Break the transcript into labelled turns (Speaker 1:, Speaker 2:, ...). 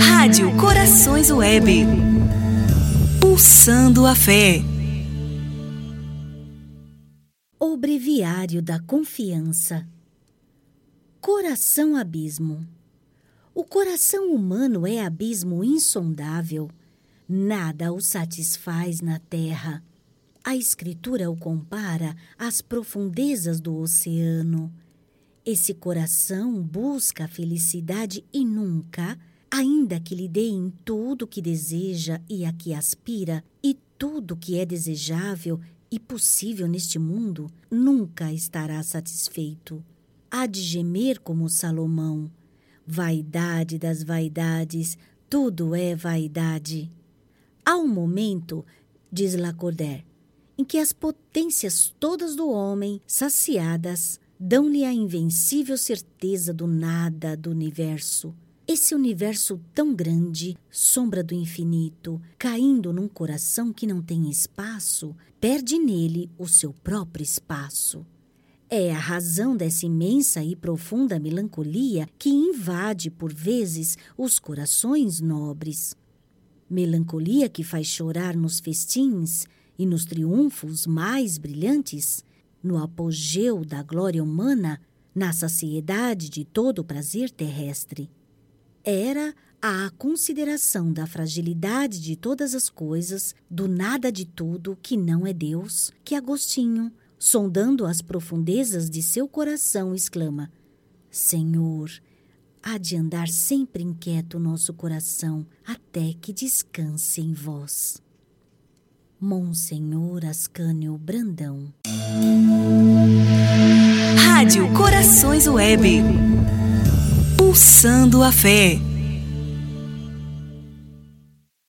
Speaker 1: Rádio Corações Web. Pulsando a fé.
Speaker 2: O Breviário da Confiança. Coração Abismo. O coração humano é abismo insondável. Nada o satisfaz na terra. A Escritura o compara às profundezas do oceano. Esse coração busca a felicidade e nunca, ainda que lhe deem tudo o que deseja e a que aspira, e tudo que é desejável e possível neste mundo, nunca estará satisfeito. Há de gemer como Salomão Vaidade das vaidades, tudo é vaidade. Há um momento, diz Lacordaire, em que as potências todas do homem, saciadas, dão-lhe a invencível certeza do nada do universo. Esse universo tão grande, sombra do infinito, caindo num coração que não tem espaço, perde nele o seu próprio espaço. É a razão dessa imensa e profunda melancolia que invade, por vezes, os corações nobres. Melancolia que faz chorar nos festins e nos triunfos mais brilhantes, no apogeu da glória humana, na saciedade de todo o prazer terrestre. Era a consideração da fragilidade de todas as coisas, do nada de tudo que não é Deus, que Agostinho, sondando as profundezas de seu coração, exclama: Senhor, há de andar sempre inquieto o nosso coração, até que descanse em vós. Monsenhor Ascânio Brandão.
Speaker 1: Rádio Corações Web. Pulsando a fé.